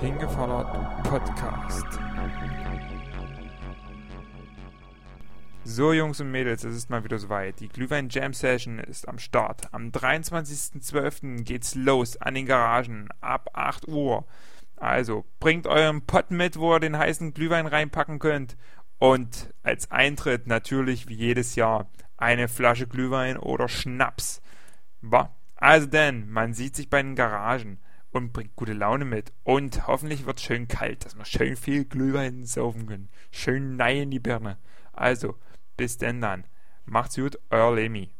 Hingefallert Podcast. So, Jungs und Mädels, es ist mal wieder soweit. Die Glühwein Jam Session ist am Start. Am 23.12. geht's los an den Garagen ab 8 Uhr. Also, bringt euren Pott mit, wo ihr den heißen Glühwein reinpacken könnt. Und als Eintritt natürlich wie jedes Jahr eine Flasche Glühwein oder Schnaps. Wa? Also denn, man sieht sich bei den Garagen und bringt gute Laune mit. Und hoffentlich wird es schön kalt, dass wir schön viel Glühwein saufen können. Schön nein in die Birne. Also, bis denn dann. Macht's gut, euer Lemi.